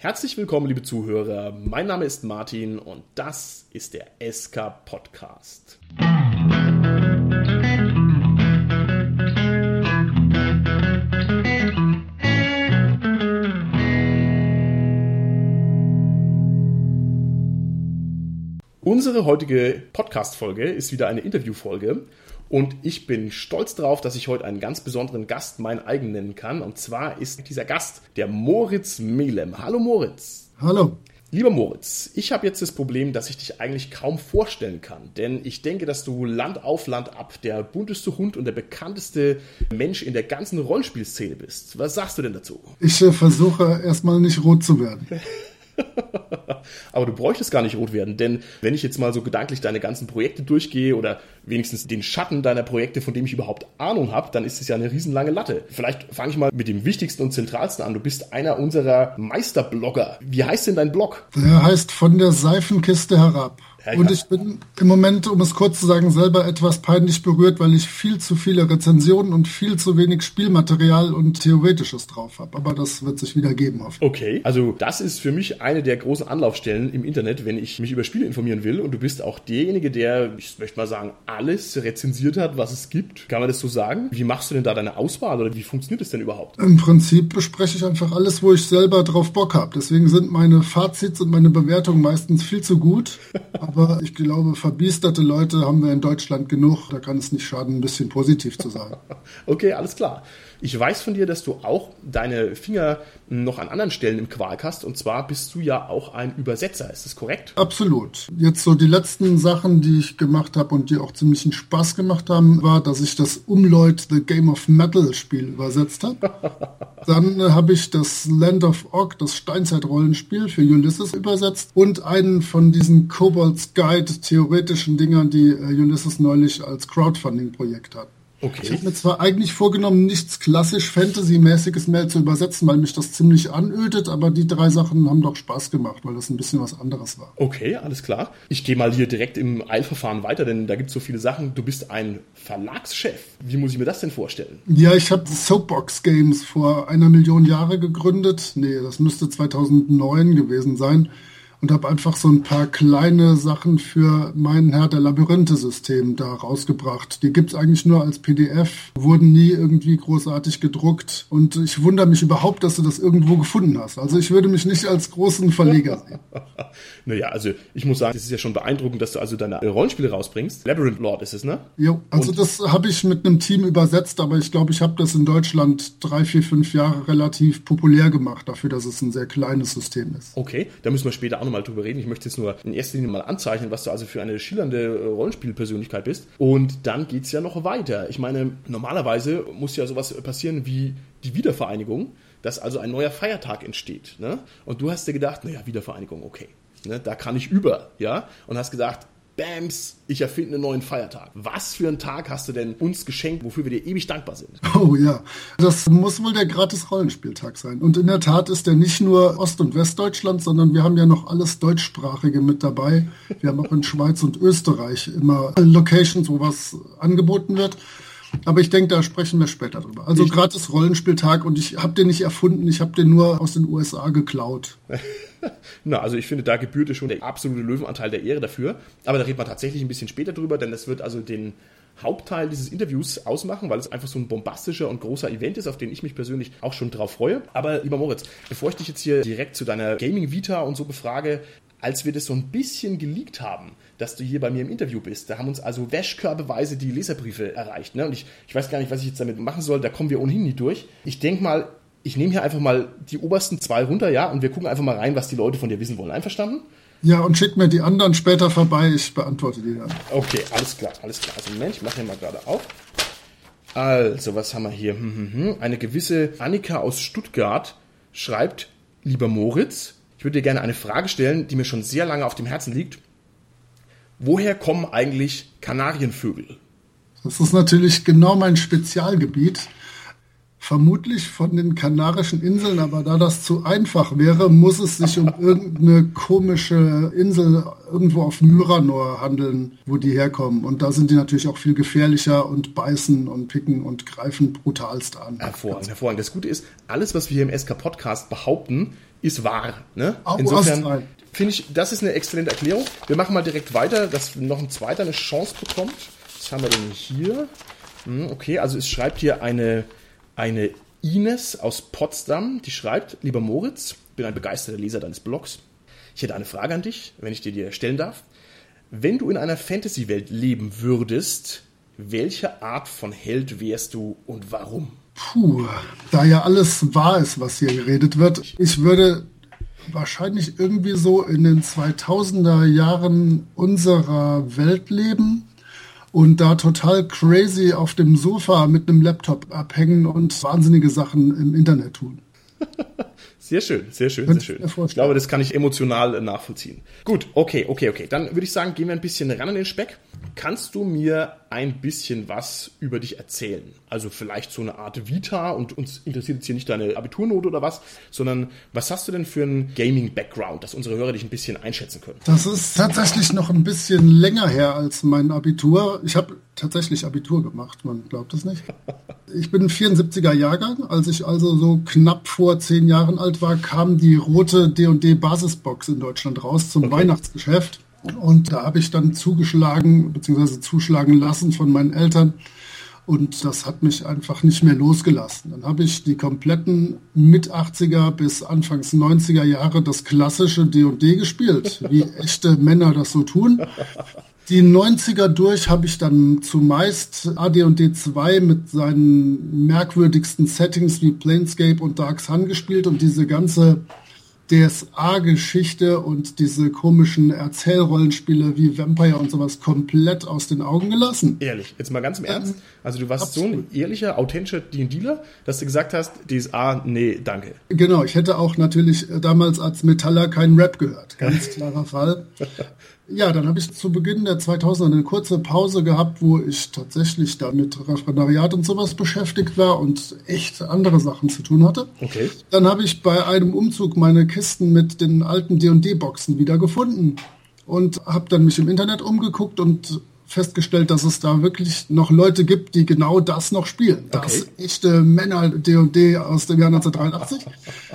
Herzlich willkommen, liebe Zuhörer. Mein Name ist Martin und das ist der SK Podcast. Unsere heutige Podcast-Folge ist wieder eine Interview-Folge und ich bin stolz darauf, dass ich heute einen ganz besonderen Gast mein eigen nennen kann. Und zwar ist dieser Gast der Moritz Melem. Hallo Moritz. Hallo. Lieber Moritz, ich habe jetzt das Problem, dass ich dich eigentlich kaum vorstellen kann, denn ich denke, dass du Land auf Land ab der bunteste Hund und der bekannteste Mensch in der ganzen Rollenspielszene bist. Was sagst du denn dazu? Ich äh, versuche erstmal nicht rot zu werden. Aber du bräuchtest gar nicht rot werden, denn wenn ich jetzt mal so gedanklich deine ganzen Projekte durchgehe oder wenigstens den Schatten deiner Projekte, von dem ich überhaupt Ahnung habe, dann ist es ja eine riesenlange Latte. Vielleicht fange ich mal mit dem wichtigsten und zentralsten an. Du bist einer unserer Meisterblogger. Wie heißt denn dein Blog? Der heißt von der Seifenkiste herab. Und ich bin im Moment, um es kurz zu sagen, selber etwas peinlich berührt, weil ich viel zu viele Rezensionen und viel zu wenig Spielmaterial und Theoretisches drauf habe. Aber das wird sich wieder geben. Okay, also das ist für mich eine der großen Anlaufstellen im Internet, wenn ich mich über Spiele informieren will. Und du bist auch derjenige, der, ich möchte mal sagen, alles rezensiert hat, was es gibt. Kann man das so sagen? Wie machst du denn da deine Auswahl oder wie funktioniert es denn überhaupt? Im Prinzip bespreche ich einfach alles, wo ich selber drauf Bock habe. Deswegen sind meine Fazits und meine Bewertungen meistens viel zu gut. Aber ich glaube, verbiesterte Leute haben wir in Deutschland genug. Da kann es nicht schaden, ein bisschen positiv zu sein. okay, alles klar. Ich weiß von dir, dass du auch deine Finger noch an anderen Stellen im Quark hast. Und zwar bist du ja auch ein Übersetzer. Ist das korrekt? Absolut. Jetzt so die letzten Sachen, die ich gemacht habe und die auch ziemlichen Spaß gemacht haben, war, dass ich das Umleut The Game of Metal Spiel übersetzt habe. Dann äh, habe ich das Land of Ogg, das Steinzeit-Rollenspiel für Ulysses übersetzt und einen von diesen Kobolds Guide theoretischen Dingern, die äh, Ulysses neulich als Crowdfunding-Projekt hat. Okay. Ich habe mir zwar eigentlich vorgenommen, nichts klassisch Fantasy-mäßiges mehr zu übersetzen, weil mich das ziemlich anödet, aber die drei Sachen haben doch Spaß gemacht, weil das ein bisschen was anderes war. Okay, alles klar. Ich gehe mal hier direkt im Eilverfahren weiter, denn da gibt es so viele Sachen. Du bist ein Verlagschef. Wie muss ich mir das denn vorstellen? Ja, ich habe Soapbox Games vor einer Million Jahre gegründet. Nee, das müsste 2009 gewesen sein und habe einfach so ein paar kleine Sachen für mein Herr der Labyrinthe-System da rausgebracht. Die gibt's eigentlich nur als PDF, wurden nie irgendwie großartig gedruckt und ich wundere mich überhaupt, dass du das irgendwo gefunden hast. Also ich würde mich nicht als großen Verleger sehen. naja, also ich muss sagen, es ist ja schon beeindruckend, dass du also deine Rollenspiele rausbringst. Labyrinth Lord ist es, ne? Jo, also und das habe ich mit einem Team übersetzt, aber ich glaube, ich habe das in Deutschland drei, vier, fünf Jahre relativ populär gemacht, dafür, dass es ein sehr kleines System ist. Okay, da müssen wir später auch nochmal drüber reden. Ich möchte jetzt nur in erster Linie mal anzeichnen, was du also für eine schillernde äh, Rollenspielpersönlichkeit bist. Und dann geht es ja noch weiter. Ich meine, normalerweise muss ja sowas passieren wie die Wiedervereinigung, dass also ein neuer Feiertag entsteht. Ne? Und du hast dir gedacht, naja, Wiedervereinigung, okay. Ne, da kann ich über, ja, und hast gesagt, Bams, ich erfinde einen neuen Feiertag. Was für einen Tag hast du denn uns geschenkt, wofür wir dir ewig dankbar sind? Oh ja, das muss wohl der gratis Rollenspieltag sein. Und in der Tat ist der nicht nur Ost- und Westdeutschland, sondern wir haben ja noch alles Deutschsprachige mit dabei. Wir haben auch in Schweiz und Österreich immer Locations, wo was angeboten wird. Aber ich denke, da sprechen wir später drüber. Also gratis Rollenspieltag und ich habe den nicht erfunden, ich habe den nur aus den USA geklaut. Na, also ich finde, da gebührt schon der absolute Löwenanteil der Ehre dafür. Aber da reden wir tatsächlich ein bisschen später drüber, denn das wird also den Hauptteil dieses Interviews ausmachen, weil es einfach so ein bombastischer und großer Event ist, auf den ich mich persönlich auch schon drauf freue. Aber lieber Moritz, bevor ich dich jetzt hier direkt zu deiner Gaming Vita und so befrage, als wir das so ein bisschen geleakt haben, dass du hier bei mir im Interview bist. Da haben uns also wäschkörbeweise die Leserbriefe erreicht. Ne? Und ich, ich weiß gar nicht, was ich jetzt damit machen soll. Da kommen wir ohnehin nie durch. Ich denke mal, ich nehme hier einfach mal die obersten zwei runter, ja, und wir gucken einfach mal rein, was die Leute von dir wissen wollen. Einverstanden? Ja, und schick mir die anderen später vorbei, ich beantworte die dann. Okay, alles klar, alles klar. Also Moment, ich mache hier mal gerade auf. Also, was haben wir hier? Hm, hm, hm. Eine gewisse Annika aus Stuttgart schreibt, lieber Moritz, ich würde dir gerne eine Frage stellen, die mir schon sehr lange auf dem Herzen liegt. Woher kommen eigentlich Kanarienvögel? Das ist natürlich genau mein Spezialgebiet vermutlich von den Kanarischen Inseln, aber da das zu einfach wäre, muss es sich um irgendeine komische Insel irgendwo auf Myranor handeln, wo die herkommen. Und da sind die natürlich auch viel gefährlicher und beißen und picken und greifen brutalst an. Hervorragend, hervorragend. Das Gute ist, alles, was wir hier im SK Podcast behaupten, ist wahr. Ne? Auch Insofern finde ich, das ist eine exzellente Erklärung. Wir machen mal direkt weiter, dass noch ein zweiter eine Chance bekommt. Was haben wir denn hier? Hm, Okay, also es schreibt hier eine, eine Ines aus Potsdam, die schreibt, lieber Moritz, bin ein begeisterter Leser deines Blogs. Ich hätte eine Frage an dich, wenn ich dir die stellen darf. Wenn du in einer Fantasy-Welt leben würdest, welche Art von Held wärst du und warum? Puh, da ja alles wahr ist, was hier geredet wird, ich würde wahrscheinlich irgendwie so in den 2000er Jahren unserer Welt leben und da total crazy auf dem Sofa mit einem Laptop abhängen und wahnsinnige Sachen im Internet tun. Sehr schön, sehr schön, sehr schön. Ich glaube, das kann ich emotional nachvollziehen. Gut, okay, okay, okay. Dann würde ich sagen, gehen wir ein bisschen ran an den Speck. Kannst du mir ein bisschen was über dich erzählen? Also vielleicht so eine Art Vita und uns interessiert jetzt hier nicht deine Abiturnote oder was, sondern was hast du denn für einen Gaming-Background, dass unsere Hörer dich ein bisschen einschätzen können? Das ist tatsächlich noch ein bisschen länger her als mein Abitur. Ich habe tatsächlich Abitur gemacht, man glaubt es nicht. Ich bin 74er Jahrgang. Als ich also so knapp vor zehn Jahren alt war, kam die rote D&D Basisbox in Deutschland raus zum Weihnachtsgeschäft. Und da habe ich dann zugeschlagen bzw. zuschlagen lassen von meinen Eltern. Und das hat mich einfach nicht mehr losgelassen. Dann habe ich die kompletten mit 80er bis Anfangs 90er Jahre das klassische D&D gespielt, wie echte Männer das so tun. Die 90er durch habe ich dann zumeist AD&D 2 mit seinen merkwürdigsten Settings wie Planescape und Dark Sun gespielt und diese ganze DSA-Geschichte und diese komischen Erzählrollenspiele wie Vampire und sowas komplett aus den Augen gelassen. Ehrlich, jetzt mal ganz im Ernst. Also du warst so ein ehrlicher, authentischer D&Dealer, dass du gesagt hast, DSA, nee, danke. Genau, ich hätte auch natürlich äh, damals als Metaller keinen Rap gehört. Ganz klarer Fall. Ja, dann habe ich zu Beginn der 2000er eine kurze Pause gehabt, wo ich tatsächlich da mit Referendariat und sowas beschäftigt war und echt andere Sachen zu tun hatte. Okay. Dann habe ich bei einem Umzug meine Kisten mit den alten D&D-Boxen wieder gefunden und habe dann mich im Internet umgeguckt und festgestellt, dass es da wirklich noch Leute gibt, die genau das noch spielen. Das Okay. echte Männer D&D aus dem Jahr 1983.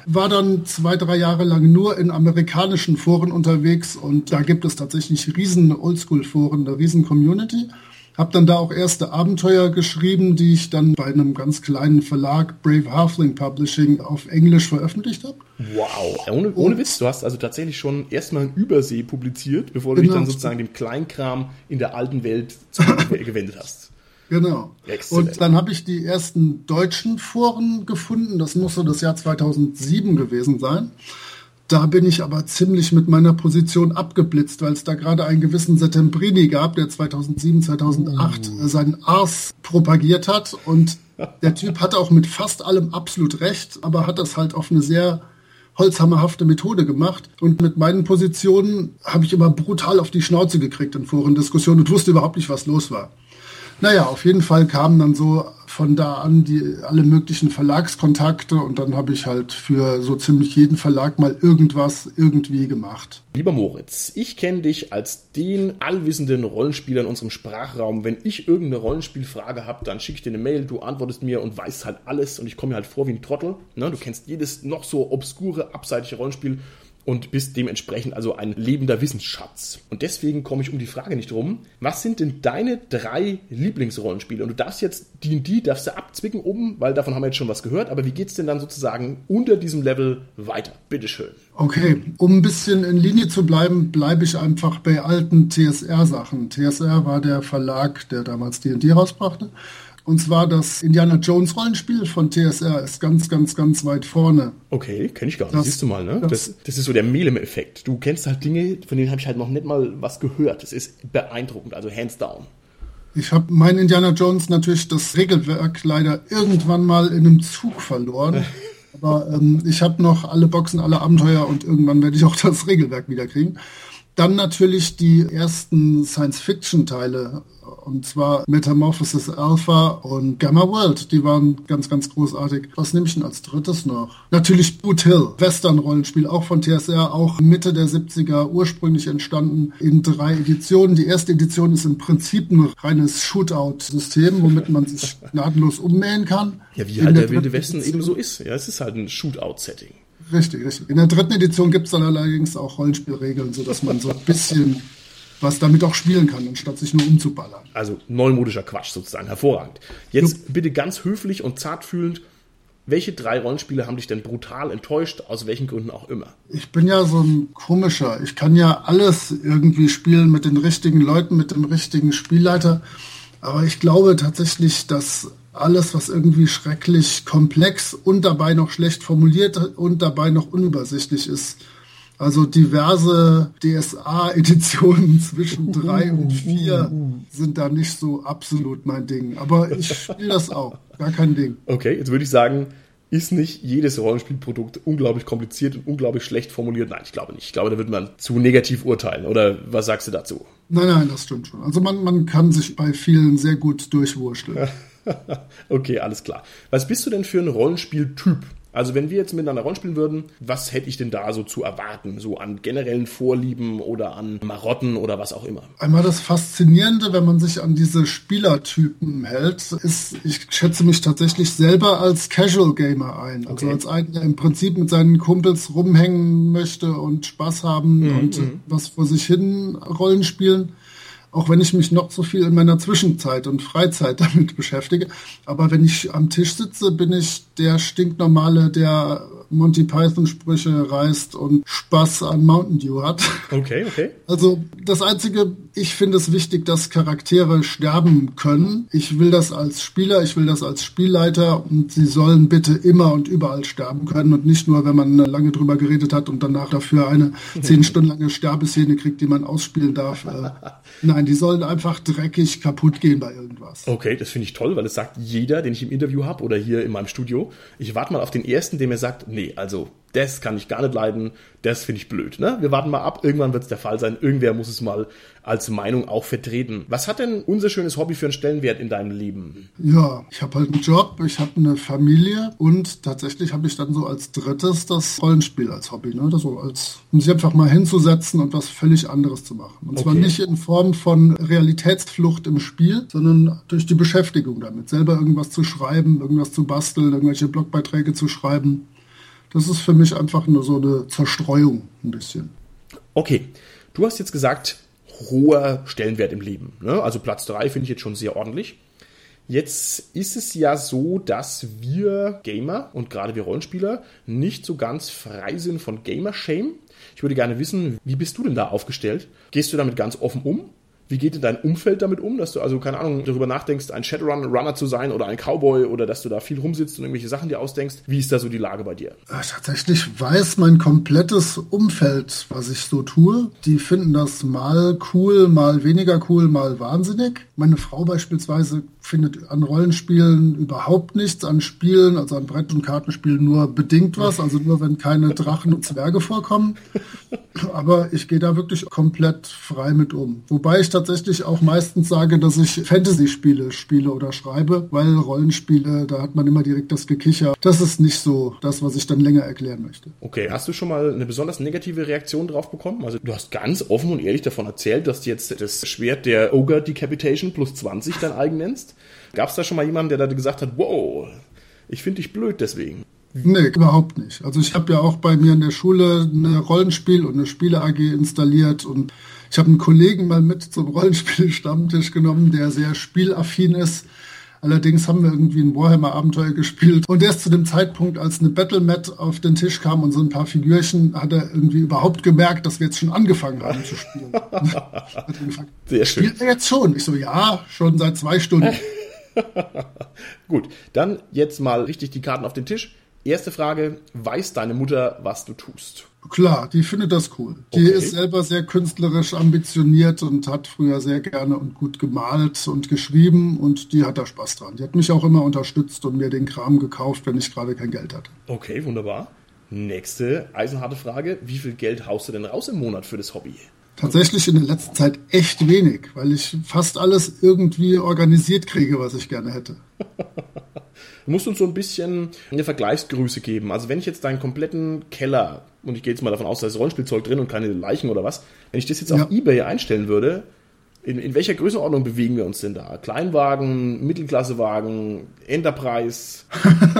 War dann zwei, drei Jahre lang nur in amerikanischen Foren unterwegs und da gibt es tatsächlich riesen Oldschool-Foren, eine riesen Community. Hab dann da auch erste Abenteuer geschrieben, die ich dann bei einem ganz kleinen Verlag, Brave Halfling Publishing, auf Englisch veröffentlicht habe. Wow. Ohne, ohne Witz, du hast also tatsächlich schon erstmal in Übersee publiziert, bevor du dich Genau. dann sozusagen dem Kleinkram in der alten Welt gewendet hast. Genau. Exzellent. Und dann habe ich die ersten deutschen Foren gefunden. Das muss so das Jahr 2007 gewesen sein. Da bin ich aber ziemlich mit meiner Position abgeblitzt, weil es da gerade einen gewissen Settembrini gab, der 2007, 2008 seinen Ars propagiert hat. Und der Typ hatte auch mit fast allem absolut recht, aber hat das halt auf eine sehr holzhammerhafte Methode gemacht. Und mit meinen Positionen habe ich immer brutal auf die Schnauze gekriegt in Forendiskussionen und wusste überhaupt nicht, was los war. Naja, auf jeden Fall kamen dann so von da an die alle möglichen Verlagskontakte und dann habe ich halt für so ziemlich jeden Verlag mal irgendwas irgendwie gemacht. Lieber Moritz, ich kenne dich als den allwissenden Rollenspieler in unserem Sprachraum. Wenn ich irgendeine Rollenspielfrage habe, dann schicke ich dir eine Mail, du antwortest mir und weißt halt alles und ich komme mir halt vor wie ein Trottel. Ne? Du kennst jedes noch so obskure, abseitige Rollenspiel und bist dementsprechend also ein lebender Wissensschatz. Und deswegen komme ich um die Frage nicht rum. Was sind denn deine drei Lieblingsrollenspiele? Und du darfst jetzt D&D, darfst du abzwicken oben, weil davon haben wir jetzt schon was gehört. Aber wie geht's denn dann sozusagen unter diesem Level weiter? Bitteschön. Okay, um ein bisschen in Linie zu bleiben, bleibe ich einfach bei alten TSR-Sachen. TSR war der Verlag, der damals D&D rausbrachte. Und zwar das Indiana Jones Rollenspiel von TSR ist ganz, ganz, ganz weit vorne. Okay, kenne ich gar nicht. Das- Siehst du mal, ne? das- Das, das ist so der Melem-Effekt. Du kennst halt Dinge, von denen habe ich halt noch nicht mal was gehört. Das ist beeindruckend, also hands down. Ich habe mein Indiana Jones natürlich das Regelwerk leider irgendwann mal in einem Zug verloren. Aber ähm, ich habe noch alle Boxen, alle Abenteuer und irgendwann werde ich auch das Regelwerk wieder kriegen. Dann natürlich die ersten Science-Fiction-Teile, und zwar Metamorphosis Alpha und Gamma World. Die waren ganz, ganz großartig. Was nehme ich denn als drittes noch? Natürlich Boot Hill, Western-Rollenspiel, auch von TSR, auch Mitte der 70er ursprünglich entstanden in drei Editionen. Die erste Edition ist im Prinzip ein reines Shootout-System, womit man sich gnadenlos ummähen kann. Ja, wie In halt der dritten Wilde Westen Edition- eben so ist. Ja, es ist halt ein Shootout-Setting. Richtig, richtig. In der dritten Edition gibt es dann allerdings auch Rollenspielregeln, sodass man so ein bisschen was damit auch spielen kann, anstatt sich nur umzuballern. Also neumodischer Quatsch sozusagen, hervorragend. Jetzt Jupp. bitte ganz höflich und zartfühlend, welche drei Rollenspiele haben dich denn brutal enttäuscht, aus welchen Gründen auch immer? Ich bin ja so ein komischer. Ich kann ja alles irgendwie spielen mit den richtigen Leuten, mit dem richtigen Spielleiter. Aber ich glaube tatsächlich, dass alles, was irgendwie schrecklich komplex und dabei noch schlecht formuliert und dabei noch unübersichtlich ist, also diverse DSA-Editionen zwischen drei und vier sind da nicht so absolut mein Ding. Aber ich spiele das auch. Gar kein Ding. Okay, jetzt würde ich sagen, ist nicht jedes Rollenspielprodukt unglaublich kompliziert und unglaublich schlecht formuliert? Nein, ich glaube nicht. Ich glaube, da würde man zu negativ urteilen. Oder was sagst du dazu? Nein, nein, das stimmt schon. Also man, man kann sich bei vielen sehr gut durchwurschteln. okay, alles klar. Was bist du denn für ein Rollenspieltyp? Also wenn wir jetzt miteinander rollenspielen würden, was hätte ich denn da so zu erwarten? So an generellen Vorlieben oder an Marotten oder was auch immer? Einmal das Faszinierende, wenn man sich an diese Spielertypen hält, ist, ich schätze mich tatsächlich selber als Casual Gamer ein. Also okay. als einen, der im Prinzip mit seinen Kumpels rumhängen möchte und Spaß haben mhm. und mhm. was vor sich hin Rollen spielen auch wenn ich mich noch so viel in meiner Zwischenzeit und Freizeit damit beschäftige. Aber wenn ich am Tisch sitze, bin ich der stinknormale, der Monty Python Sprüche reißt und Spaß an Mountain Dew hat. Okay, okay. Also das Einzige, ich finde es wichtig, dass Charaktere sterben können. Ich will das als Spieler, ich will das als Spielleiter und sie sollen bitte immer und überall sterben können und nicht nur, wenn man lange drüber geredet hat und danach dafür eine zehn Stunden lange Sterbeszene kriegt, die man ausspielen darf. Äh, nein, die sollen einfach dreckig kaputt gehen bei irgendwas. Okay, das finde ich toll, weil es sagt jeder, den ich im Interview habe oder hier in meinem Studio. Ich warte mal auf den ersten, der mir sagt, nee, also das kann ich gar nicht leiden, das finde ich blöd. Ne? Wir warten mal ab, irgendwann wird es der Fall sein, irgendwer muss es mal als Meinung auch vertreten. Was hat denn unser schönes Hobby für einen Stellenwert in deinem Leben? Ja, ich habe halt einen Job, ich habe eine Familie und tatsächlich habe ich dann so als drittes das Rollenspiel als Hobby. Ne? Das so als, um sich einfach mal hinzusetzen und was völlig anderes zu machen. Und okay. zwar nicht in Form von Realitätsflucht im Spiel, sondern durch die Beschäftigung damit. Selber irgendwas zu schreiben, irgendwas zu basteln, irgendwelche Blogbeiträge zu schreiben. Das ist für mich einfach nur so eine Zerstreuung ein bisschen. Okay, du hast jetzt gesagt, hoher Stellenwert im Leben. Ne? Also Platz 3 finde ich jetzt schon sehr ordentlich. Jetzt ist es ja so, dass wir Gamer und gerade wir Rollenspieler nicht so ganz frei sind von Gamer-Shame. Ich würde gerne wissen, wie bist du denn da aufgestellt? Gehst du damit ganz offen um? Wie geht denn dein Umfeld damit um, dass du also, keine Ahnung, darüber nachdenkst, ein Shadowrun-Runner zu sein oder ein Cowboy oder dass du da viel rumsitzt und irgendwelche Sachen dir ausdenkst? Wie ist da so die Lage bei dir? Tatsächlich weiß mein komplettes Umfeld, was ich so tue. Die finden das mal cool, mal weniger cool, mal wahnsinnig. Meine Frau beispielsweise findet an Rollenspielen überhaupt nichts, an Spielen, also an Brett- und Kartenspielen nur bedingt was, also nur wenn keine Drachen und Zwerge vorkommen. Aber ich gehe da wirklich komplett frei mit um. Wobei ich tatsächlich auch meistens sage, dass ich Fantasy-Spiele spiele oder schreibe, weil Rollenspiele, da hat man immer direkt das Gekicher. Das ist nicht so das, was ich dann länger erklären möchte. Okay, hast du schon mal eine besonders negative Reaktion drauf bekommen? Also du hast ganz offen und ehrlich davon erzählt, dass du jetzt das Schwert der Ogre Decapitation plus 20 dein eigen nennst. Gab es da schon mal jemanden, der da gesagt hat, wow, ich finde dich blöd deswegen? Nee, überhaupt nicht. Also ich habe ja auch bei mir in der Schule eine Rollenspiel- und eine Spiele-AG installiert und ich habe einen Kollegen mal mit zum Rollenspiel-Stammtisch genommen, der sehr spielaffin ist. Allerdings haben wir irgendwie ein Warhammer-Abenteuer gespielt. Und erst zu dem Zeitpunkt, als eine Battlemat auf den Tisch kam und so ein paar Figürchen, hat er irgendwie überhaupt gemerkt, dass wir jetzt schon angefangen haben zu spielen. sehr schön. Spielt er jetzt schon? Ich so, ja, schon seit zwei Stunden. Gut, dann jetzt mal richtig die Karten auf den Tisch. Erste Frage, weiß deine Mutter, was du tust? Klar, die findet das cool. Die okay. ist selber sehr künstlerisch ambitioniert und hat früher sehr gerne und gut gemalt und geschrieben und die hat da Spaß dran. Die hat mich auch immer unterstützt und mir den Kram gekauft, wenn ich gerade kein Geld hatte. Okay, wunderbar. Nächste eisenharte Frage, wie viel Geld haust du denn raus im Monat für das Hobby? Tatsächlich in der letzten Zeit echt wenig, weil ich fast alles irgendwie organisiert kriege, was ich gerne hätte. Du musst uns so ein bisschen eine Vergleichsgröße geben. Also wenn ich jetzt deinen kompletten Keller, und ich gehe jetzt mal davon aus, da ist Rollenspielzeug drin und keine Leichen oder was, wenn ich das jetzt ja. auf Ebay einstellen würde, In, in welcher Größenordnung bewegen wir uns denn da? Kleinwagen, Mittelklassewagen, Enterprise?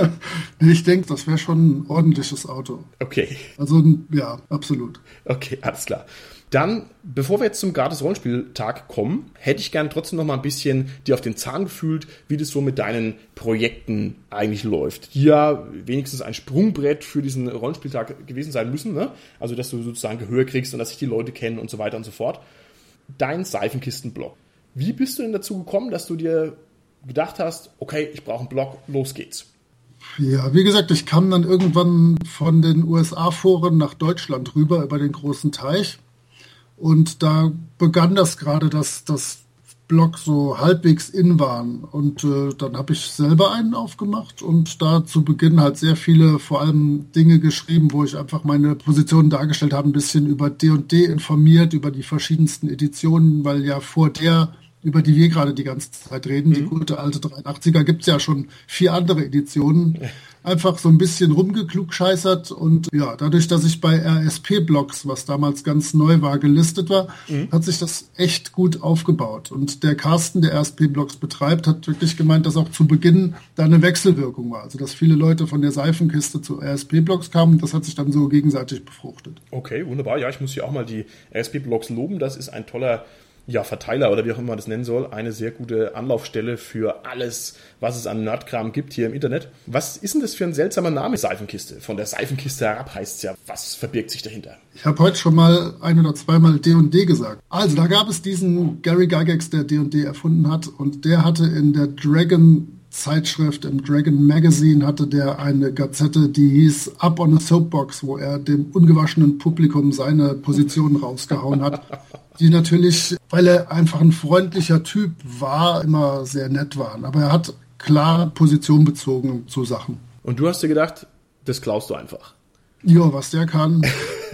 ich denke, das wäre schon ein ordentliches Auto. Okay. Also ja, absolut. Okay, alles klar. Dann, bevor wir jetzt zum gratis Rollenspieltag kommen, hätte ich gern trotzdem noch mal ein bisschen dir auf den Zahn gefühlt, wie das so mit deinen Projekten eigentlich läuft. Die ja wenigstens ein Sprungbrett für diesen Rollenspieltag gewesen sein müssen, ne? Also, dass du sozusagen Gehör kriegst und dass sich die Leute kennen und so weiter und so fort dein Seifenkistenblog. Wie bist du denn dazu gekommen, dass du dir gedacht hast, okay, ich brauche einen Blog, los geht's? Ja, wie gesagt, ich kam dann irgendwann von den USA-Foren nach Deutschland rüber über den großen Teich. Und da begann das gerade, dass das Blog so halbwegs in waren. Und äh, dann habe ich selber einen aufgemacht und da zu Beginn halt sehr viele, vor allem Dinge geschrieben, wo ich einfach meine Position dargestellt habe, ein bisschen über D&D informiert, über die verschiedensten Editionen, weil ja vor der über die wir gerade die ganze Zeit reden. Mhm. Die gute alte 83er gibt's ja schon vier andere Editionen einfach so ein bisschen rumgeklugscheißert und ja, dadurch, dass ich bei RSP-Blogs, was damals ganz neu war, gelistet war, mhm. hat sich das echt gut aufgebaut. Und der Carsten, der RSP-Blogs betreibt, hat wirklich gemeint, dass auch zu Beginn da eine Wechselwirkung war. Also, dass viele Leute von der Seifenkiste zu RSP-Blogs kamen, das hat sich dann so gegenseitig befruchtet. Okay, wunderbar. Ja, ich muss hier auch mal die RSP-Blogs loben. Das ist ein toller ja, Verteiler oder wie auch immer man das nennen soll, eine sehr gute Anlaufstelle für alles, was es an Nerdkram gibt hier im Internet. Was ist denn das für ein seltsamer Name, Seifenkiste? Von der Seifenkiste herab heißt es ja. Was verbirgt sich dahinter? Ich habe heute schon mal ein oder zweimal D&D gesagt. Also, da gab es diesen Gary Gygax, der D&D erfunden hat und der hatte in der Dragon Zeitschrift, im Dragon Magazine hatte der eine Gazette, die hieß Up on a Soapbox, wo er dem ungewaschenen Publikum seine Position rausgehauen hat die natürlich, weil er einfach ein freundlicher Typ war, immer sehr nett waren. Aber er hat klar Position bezogen zu Sachen. Und du hast dir gedacht, das klaust du einfach. Ja, was der kann,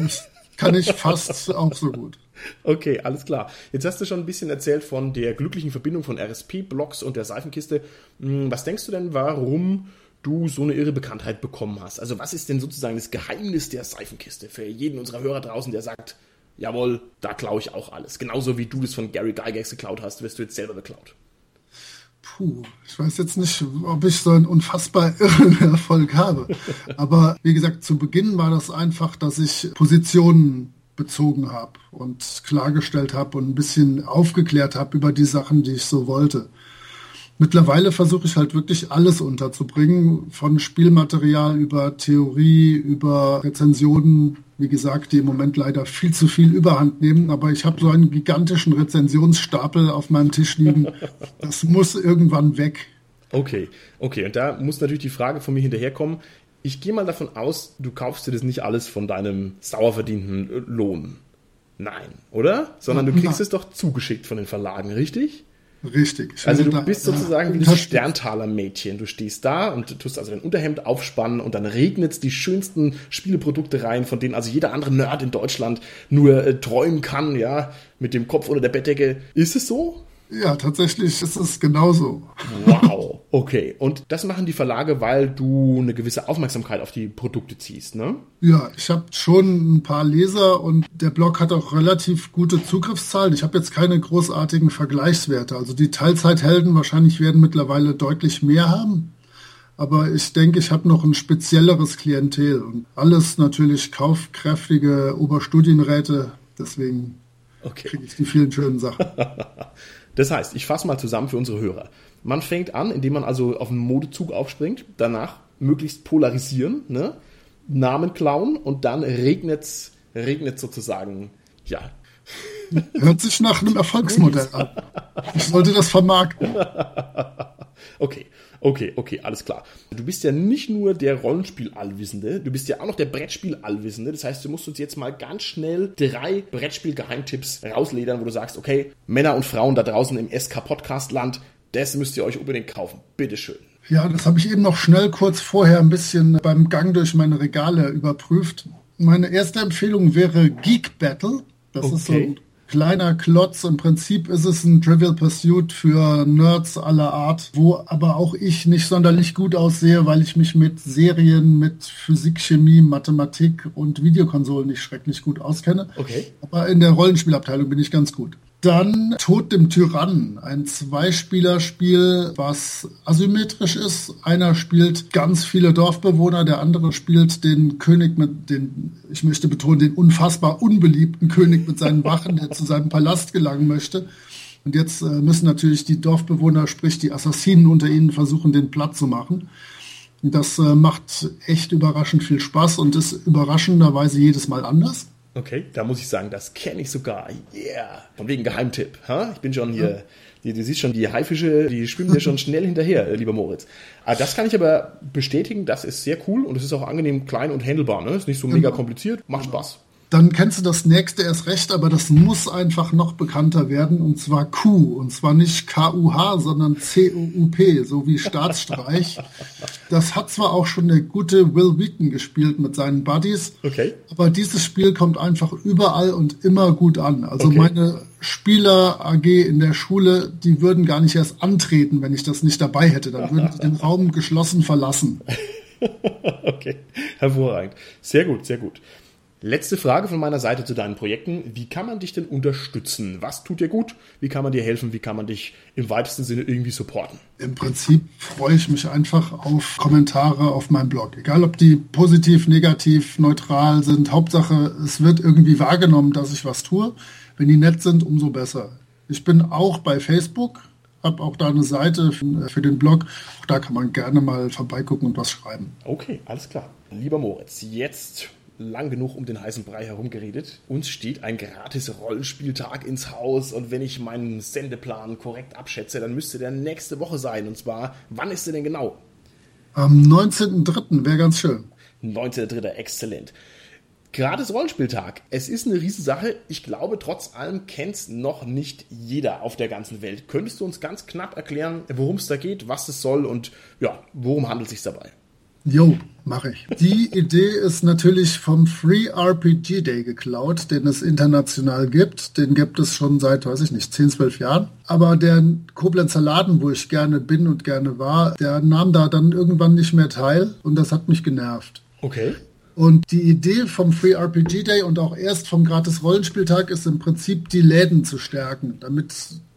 kann ich fast auch so gut. Okay, alles klar. Jetzt hast du schon ein bisschen erzählt von der glücklichen Verbindung von RSP-Blogs und der Seifenkiste. Hm, was denkst du denn, warum du so eine irre Bekanntheit bekommen hast? Also was ist denn sozusagen das Geheimnis der Seifenkiste für jeden unserer Hörer draußen, der sagt, jawohl, da klaue ich auch alles. Genauso wie du das von Gary Gygax geklaut hast, wirst du jetzt selber geklaut. Puh, ich weiß jetzt nicht, ob ich so einen unfassbar irren Erfolg habe. Aber wie gesagt, zu Beginn war das einfach, dass ich Positionen bezogen habe und klargestellt habe und ein bisschen aufgeklärt habe über die Sachen, die ich so wollte. Mittlerweile versuche ich halt wirklich alles unterzubringen, von Spielmaterial über Theorie, über Rezensionen, wie gesagt, die im Moment leider viel zu viel Überhand nehmen. Aber ich habe so einen gigantischen Rezensionsstapel auf meinem Tisch liegen. Das muss irgendwann weg. Okay, okay. Und da muss natürlich die Frage von mir hinterherkommen. Ich gehe mal davon aus, du kaufst dir das nicht alles von deinem sauer verdienten Lohn. Nein, oder? Sondern du kriegst Nein. es doch zugeschickt von den Verlagen, richtig? Richtig. Also du bist sozusagen wie das Sterntaler-Mädchen. Du stehst da und tust also dein Unterhemd aufspannen und dann regnet die schönsten Spieleprodukte rein, von denen also jeder andere Nerd in Deutschland nur äh, träumen kann, ja, mit dem Kopf unter der Bettdecke. Ist es so? Ja, tatsächlich ist es genauso. Wow, okay. Und das machen die Verlage, weil du eine gewisse Aufmerksamkeit auf die Produkte ziehst, ne? Ja, ich habe schon ein paar Leser und der Blog hat auch relativ gute Zugriffszahlen. Ich habe jetzt keine großartigen Vergleichswerte. Also die Teilzeithelden wahrscheinlich werden mittlerweile deutlich mehr haben. Aber ich denke, ich habe noch ein spezielleres Klientel und alles natürlich kaufkräftige Oberstudienräte. Deswegen okay. kriege ich die vielen schönen Sachen. Das heißt, ich fasse mal zusammen für unsere Hörer. Man fängt an, indem man also auf einen Modezug aufspringt, danach möglichst polarisieren, ne? Namen klauen und dann regnet regnet sozusagen, ja. Hört sich nach einem Erfolgsmodell an. Ich sollte das vermarkten. Okay, okay, okay, alles klar. Du bist ja nicht nur der Rollenspiel-Allwissende, du bist ja auch noch der Brettspiel-Allwissende. Das heißt, du musst uns jetzt mal ganz schnell drei Brettspiel-Geheimtipps rausledern, wo du sagst, okay, Männer und Frauen da draußen im SK-Podcast-Land, das müsst ihr euch unbedingt kaufen. Bitteschön. Ja, das habe ich eben noch schnell kurz vorher ein bisschen beim Gang durch meine Regale überprüft. Meine erste Empfehlung wäre Geek Battle. Das okay. ist so ein kleiner Klotz. Im Prinzip ist es ein Trivial Pursuit für Nerds aller Art, wo aber auch ich nicht sonderlich gut aussehe, weil ich mich mit Serien, mit Physik, Chemie, Mathematik und Videokonsolen nicht schrecklich gut auskenne. Okay. Aber in der Rollenspielabteilung bin ich ganz gut. Dann Tod dem Tyrannen, ein Zweispielerspiel, was asymmetrisch ist. Einer spielt ganz viele Dorfbewohner, der andere spielt den König mit den, ich möchte betonen, den unfassbar unbeliebten König mit seinen Wachen, der zu seinem Palast gelangen möchte. Und jetzt äh, müssen natürlich die Dorfbewohner, sprich die Assassinen unter ihnen, versuchen, den platt zu machen. Und das äh, macht echt überraschend viel Spaß und ist überraschenderweise jedes Mal anders. Okay, da muss ich sagen, das kenne ich sogar. Yeah. Von wegen Geheimtipp. Ha? Ich bin schon hier. Du, du siehst schon, die Haifische, die schwimmen dir schon schnell hinterher, lieber Moritz. Ah, das kann ich aber bestätigen, das ist sehr cool und es ist auch angenehm klein und handelbar. Ne? Ist nicht so mega genau. kompliziert, macht Spaß dann kennst du das nächste erst recht, aber das muss einfach noch bekannter werden und zwar Q und zwar nicht K-U-H, sondern C-U-U-P, so wie Staatsstreich. das hat zwar auch schon der gute Will Wheaton gespielt mit seinen Buddies, okay. aber dieses Spiel kommt einfach überall und immer gut an. Also okay. meine Spieler AG in der Schule, die würden gar nicht erst antreten, wenn ich das nicht dabei hätte. Dann würden sie den Raum geschlossen verlassen. okay, hervorragend. Sehr gut, sehr gut. Letzte Frage von meiner Seite zu deinen Projekten. Wie kann man dich denn unterstützen? Was tut dir gut? Wie kann man dir helfen? Wie kann man dich im weitesten Sinne irgendwie supporten? Im Prinzip freue ich mich einfach auf Kommentare auf meinem Blog. Egal, ob die positiv, negativ, neutral sind. Hauptsache, es wird irgendwie wahrgenommen, dass ich was tue. Wenn die nett sind, umso besser. Ich bin auch bei Facebook, habe auch da eine Seite für den Blog. Auch da kann man gerne mal vorbeigucken und was schreiben. Okay, alles klar. Lieber Moritz, jetzt lang genug um den heißen Brei herumgeredet. Uns steht ein gratis Rollenspieltag ins Haus und wenn ich meinen Sendeplan korrekt abschätze, dann müsste der nächste Woche sein. Und zwar, wann ist der denn genau? Am 19.03. wäre ganz schön. 19.03. exzellent. Gratis Rollenspieltag. Es ist eine Riesensache. Ich glaube, trotz allem kennt es noch nicht jeder auf der ganzen Welt. Könntest du uns ganz knapp erklären, worum es da geht, was es soll und ja, worum handelt es sich dabei? Jo, mache ich. Die Idee ist natürlich vom Free RPG Day geklaut, den es international gibt. Den gibt es schon seit, weiß ich nicht, 10, 12 Jahren. Aber der Koblenzer Laden, wo ich gerne bin und gerne war, der nahm da dann irgendwann nicht mehr teil und das hat mich genervt. Okay. Und die Idee vom Free RPG Day und auch erst vom Gratis Rollenspieltag ist im Prinzip die Läden zu stärken, damit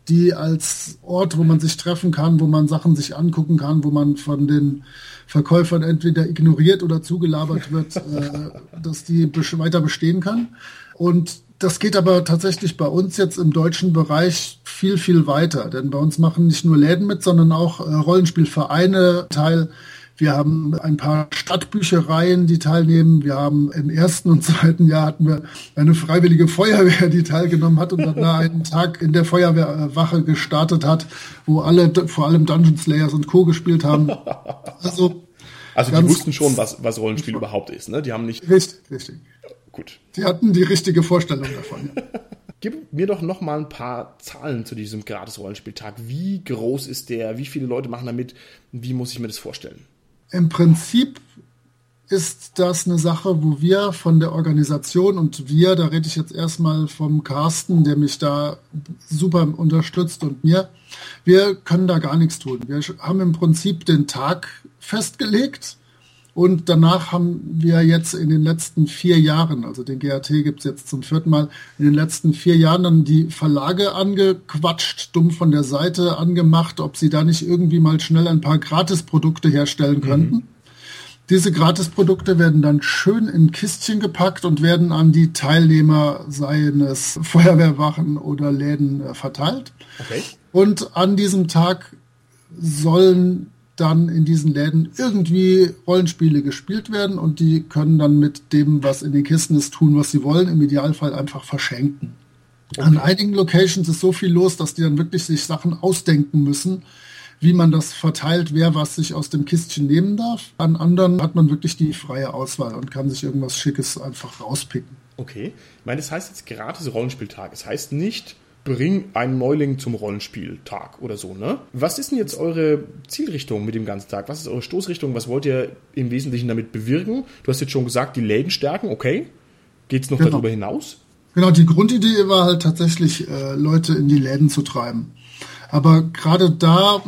die als Ort, wo man sich treffen kann, wo man Sachen sich angucken kann, wo man von den Verkäufern entweder ignoriert oder zugelabert wird, äh, dass die weiter bestehen kann. Und das geht aber tatsächlich bei uns jetzt im deutschen Bereich viel, viel weiter. Denn bei uns machen nicht nur Läden mit, sondern auch äh, Rollenspielvereine teil. Wir haben ein paar Stadtbüchereien, die teilnehmen. Wir haben im ersten und zweiten Jahr hatten wir eine freiwillige Feuerwehr, die teilgenommen hat und dann einen Tag in der Feuerwehrwache gestartet hat, wo alle, vor allem Dungeon Slayers und Co. gespielt haben. Also, also die wussten schon, was, was Rollenspiel überhaupt ist, ne? Die haben nicht. Richtig, richtig. Gut. Die hatten die richtige Vorstellung davon. Gib mir doch noch mal ein paar Zahlen zu diesem Gratis-Rollenspieltag. Wie groß ist der? Wie viele Leute machen damit? Wie muss ich mir das vorstellen? Im Prinzip ist das eine Sache, wo wir von der Organisation und wir, da rede ich jetzt erstmal vom Carsten, der mich da super unterstützt und mir, wir können da gar nichts tun. Wir haben im Prinzip den Tag festgelegt und danach haben wir jetzt in den letzten vier Jahren, also den GAT gibt es jetzt zum vierten Mal, in den letzten vier Jahren dann die Verlage angequatscht, dumm von der Seite angemacht, ob sie da nicht irgendwie mal schnell ein paar Gratisprodukte herstellen mhm. könnten. Mhm. Diese Gratisprodukte werden dann schön in Kistchen gepackt und werden an die Teilnehmer, seien es Feuerwehrwachen oder Läden, äh, verteilt. Okay. Und an diesem Tag sollen dann in diesen Läden irgendwie Rollenspiele gespielt werden und die können dann mit dem, was in den Kisten ist, tun, was sie wollen, im Idealfall einfach verschenken. Okay. An einigen Locations ist so viel los, dass die dann wirklich sich Sachen ausdenken müssen, wie man das verteilt, wer was sich aus dem Kistchen nehmen darf. An anderen hat man wirklich die freie Auswahl und kann sich irgendwas Schickes einfach rauspicken. Okay. Ich meine, das heißt jetzt gratis Rollenspieltag. Es das heißt nicht, bring einen Neuling zum Rollenspieltag oder so, ne? Was ist denn jetzt eure Zielrichtung mit dem ganzen Tag? Was ist eure Stoßrichtung? Was wollt ihr im Wesentlichen damit bewirken? Du hast jetzt schon gesagt, die Läden stärken, okay. Geht es noch genau. darüber hinaus? Genau, die Grundidee war halt tatsächlich, äh, Leute in die Läden zu treiben. Aber gerade da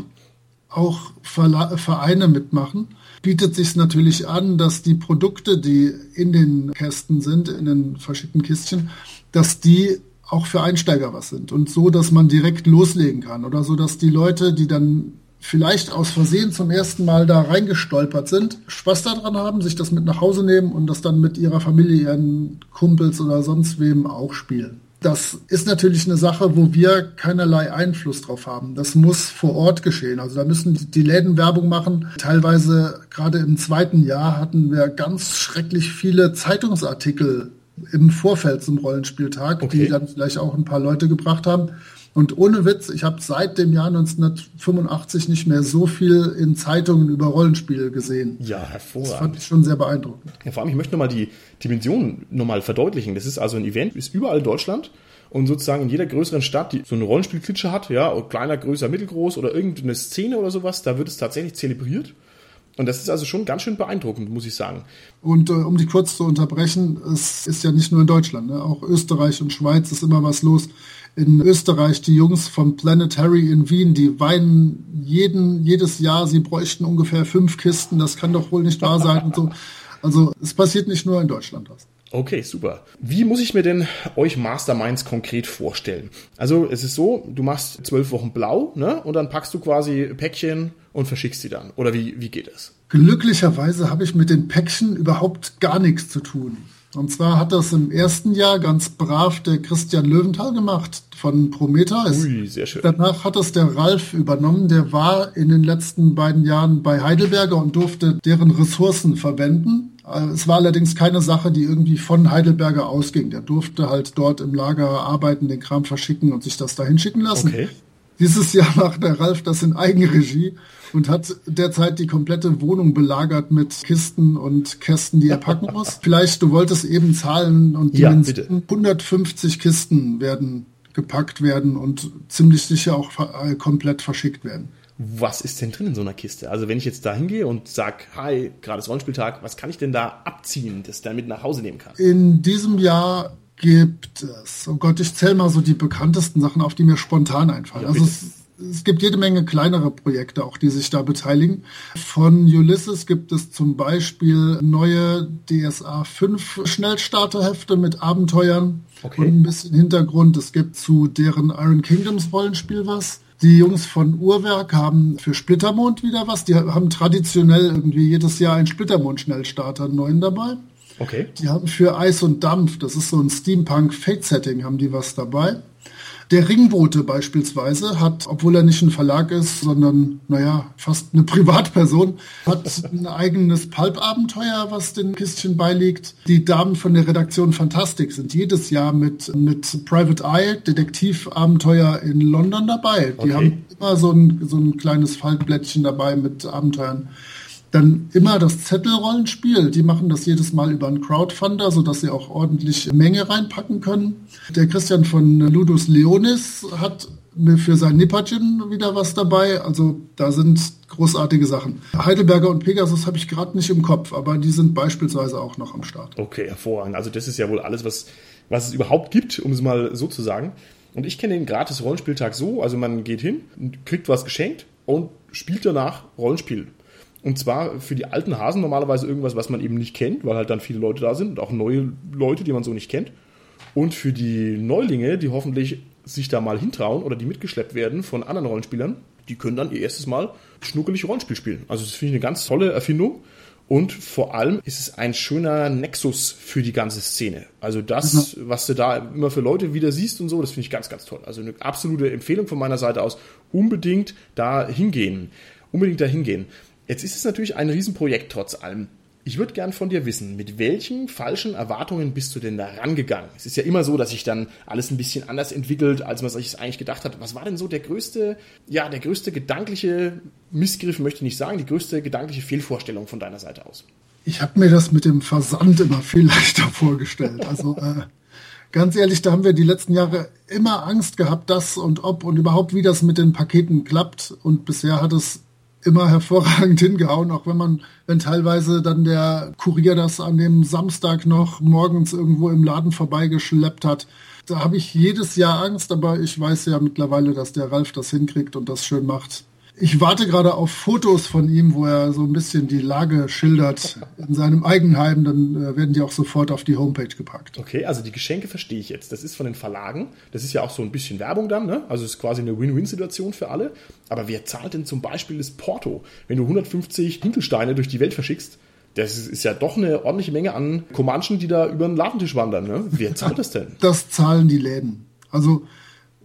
auch Verla Vereine mitmachen, bietet sich natürlich an, dass die Produkte, die in den Kästen sind, in den verschiedenen Kistchen, dass die auch für Einsteiger was sind und so, dass man direkt loslegen kann oder so, dass die Leute, die dann vielleicht aus Versehen zum ersten Mal da reingestolpert sind, Spaß daran haben, sich das mit nach Hause nehmen und das dann mit ihrer Familie, ihren Kumpels oder sonst wem auch spielen. Das ist natürlich eine Sache, wo wir keinerlei Einfluss drauf haben. Das muss vor Ort geschehen. Also da müssen die Läden Werbung machen. Teilweise gerade im zweiten Jahr hatten wir ganz schrecklich viele Zeitungsartikel im Vorfeld zum Rollenspieltag, okay. die dann vielleicht auch ein paar Leute gebracht haben. Und ohne Witz, ich habe seit dem Jahr 1985 nicht mehr so viel in Zeitungen über Rollenspiele gesehen. Ja, hervorragend. Das fand ich schon sehr beeindruckend. Ja, vor allem, ich möchte nochmal die Dimension nochmal verdeutlichen. Das ist also ein Event, ist überall Deutschland und sozusagen in jeder größeren Stadt, die so eine Rollenspielklitsche hat, ja, kleiner, größer, mittelgroß oder irgendeine Szene oder sowas, da wird es tatsächlich zelebriert. Und das ist also schon ganz schön beeindruckend, muss ich sagen. Und äh, um die kurz zu unterbrechen, es ist ja nicht nur in Deutschland, ne? auch Österreich und Schweiz ist immer was los in Österreich, die Jungs vom Planetary in Wien, die weinen jeden, jedes Jahr, sie bräuchten ungefähr fünf Kisten, das kann doch wohl nicht wahr sein und so. Also es passiert nicht nur in Deutschland was. Okay, super. Wie muss ich mir denn euch Masterminds konkret vorstellen? Also es ist so, du machst zwölf Wochen blau, ne? Und dann packst du quasi Päckchen und verschickst sie dann. Oder wie, wie geht es? Glücklicherweise habe ich mit den Päckchen überhaupt gar nichts zu tun. Und zwar hat das im ersten Jahr ganz brav der Christian Löwenthal gemacht von Prometheus. Ui, sehr schön. Danach hat das der Ralf übernommen. Der war in den letzten beiden Jahren bei Heidelberger und durfte deren Ressourcen verwenden. Äh, es war allerdings keine Sache, die irgendwie von Heidelberger ausging. Der durfte halt dort im Lager arbeiten, den Kram verschicken und sich das dahin schicken lassen. Okay. Dieses Jahr macht der Ralf das in Eigenregie und hat derzeit die komplette Wohnung belagert mit Kisten und Kästen, die er packen muss. Vielleicht, du wolltest eben Zahlen und ja, Dimensionen. 150 Kisten werden gepackt werden und ziemlich sicher auch äh, komplett verschickt werden. Was ist denn drin in so einer Kiste? Also wenn ich jetzt da hingehe und sage, hi, gerade ist Rollenspieltag, was kann ich denn da abziehen, das damit nach Hause nehmen kann? In diesem Jahr gibt es, oh Gott, ich zähle mal so die bekanntesten Sachen auf, die mir spontan einfallen. Ja, also es es gibt jede Menge kleinere Projekte auch, die sich da beteiligen. Von Ulysses gibt es zum Beispiel neue DSA 5 Schnellstarterhefte mit Abenteuern okay. und ein bisschen Hintergrund. Es gibt zu deren Iron Kingdoms Rollenspiel was. Die Jungs von Uhrwerk haben für Splittermond wieder was. Die haben traditionell irgendwie jedes Jahr einen Splittermond-Schnellstarter neuen dabei. Okay. Die haben für Eis und Dampf, das ist so ein Steampunk-Fate-Setting, haben die was dabei. Der Ringbote beispielsweise hat, obwohl er nicht ein Verlag ist, sondern, naja, fast eine Privatperson, hat ein eigenes Pulp-Abenteuer, was den Kistchen beiliegt. Die Damen von der Redaktion Fantastik sind jedes Jahr mit, mit Private Eye, Detektivabenteuer in London dabei. Die okay. haben immer so ein, so ein kleines Faltblättchen dabei mit Abenteuern. Dann immer das Zettelrollenspiel. Die machen das jedes Mal über einen Crowdfunder, sodass sie auch ordentlich Menge reinpacken können. Der Christian von Ludus Leonis hat mir für sein Nipperchen wieder was dabei. Also da sind großartige Sachen. Heidelberger und Pegasus habe ich gerade nicht im Kopf, aber die sind beispielsweise auch noch am Start. Okay, hervorragend. Also das ist ja wohl alles, was, was es überhaupt gibt, um es mal so zu sagen. Und ich kenne den gratis Rollenspieltag so, also man geht hin, kriegt was geschenkt und spielt danach Rollenspiel. Und zwar für die alten Hasen normalerweise irgendwas, was man eben nicht kennt, weil halt dann viele Leute da sind und auch neue Leute, die man so nicht kennt. Und für die Neulinge, die hoffentlich sich da mal hintrauen oder die mitgeschleppt werden von anderen Rollenspielern, die können dann ihr erstes Mal schnuckelig Rollenspiel spielen. Also das finde ich eine ganz tolle Erfindung. Und vor allem ist es ein schöner Nexus für die ganze Szene. Also das, mhm. was du da immer für Leute wieder siehst und so, das finde ich ganz, ganz toll. Also eine absolute Empfehlung von meiner Seite aus. Unbedingt da hingehen. Unbedingt da hingehen. Jetzt ist es natürlich ein Riesenprojekt trotz allem. Ich würde gern von dir wissen, mit welchen falschen Erwartungen bist du denn da rangegangen? Es ist ja immer so, dass sich dann alles ein bisschen anders entwickelt, als man sich eigentlich gedacht hat. Was war denn so der größte, ja, der größte gedankliche Missgriff, möchte ich nicht sagen, die größte gedankliche Fehlvorstellung von deiner Seite aus? Ich habe mir das mit dem Versand immer viel leichter vorgestellt. Also äh, ganz ehrlich, da haben wir die letzten Jahre immer Angst gehabt, dass und ob und überhaupt wie das mit den Paketen klappt. Und bisher hat es immer hervorragend hingehauen, auch wenn man, wenn teilweise dann der Kurier das an dem Samstag noch morgens irgendwo im Laden vorbeigeschleppt hat. Da habe ich jedes Jahr Angst, aber ich weiß ja mittlerweile, dass der Ralf das hinkriegt und das schön macht. Ich warte gerade auf Fotos von ihm, wo er so ein bisschen die Lage schildert in seinem Eigenheim. Dann äh, werden die auch sofort auf die Homepage gepackt. Okay, also die Geschenke verstehe ich jetzt. Das ist von den Verlagen. Das ist ja auch so ein bisschen Werbung dann. Ne? Also es ist quasi eine Win-Win-Situation für alle. Aber wer zahlt denn zum Beispiel das Porto, wenn du 150 Hinkelsteine durch die Welt verschickst? Das ist ja doch eine ordentliche Menge an Comanchen, die da über den Ladentisch wandern. Ne? Wer zahlt das denn? Das zahlen die Läden. Also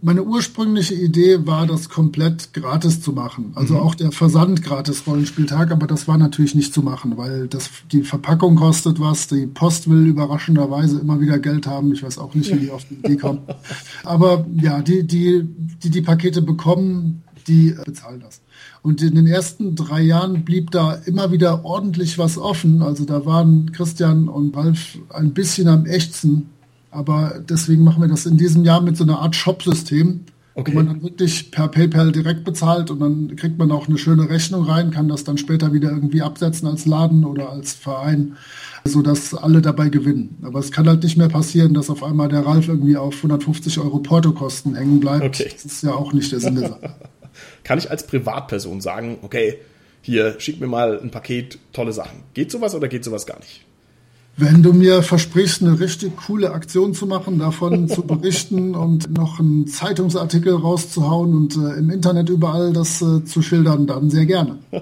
meine ursprüngliche Idee war, das komplett gratis zu machen. Also mhm. auch der Versand gratis Rollenspieltag, aber das war natürlich nicht zu machen, weil das, die Verpackung kostet was, die Post will überraschenderweise immer wieder Geld haben. Ich weiß auch nicht, wie die auf die Idee kommen. Aber ja, die, die, die die Pakete bekommen, die bezahlen das. Und in den ersten drei Jahren blieb da immer wieder ordentlich was offen. Also da waren Christian und Ralf ein bisschen am ächzen aber deswegen machen wir das in diesem Jahr mit so einer Art Shop-System, okay. wo man dann wirklich per PayPal direkt bezahlt und dann kriegt man auch eine schöne Rechnung rein, kann das dann später wieder irgendwie absetzen als Laden oder als Verein, sodass alle dabei gewinnen. Aber es kann halt nicht mehr passieren, dass auf einmal der Ralf irgendwie auf 150 Euro Portokosten hängen bleibt. Okay. Das ist ja auch nicht der Sinn der Sache. kann ich als Privatperson sagen, okay, hier, schick mir mal ein Paket, tolle Sachen. Geht sowas oder geht sowas gar nicht? Wenn du mir versprichst, eine richtig coole Aktion zu machen, davon zu berichten und noch einen Zeitungsartikel rauszuhauen und äh, im Internet überall das äh, zu schildern, dann sehr gerne.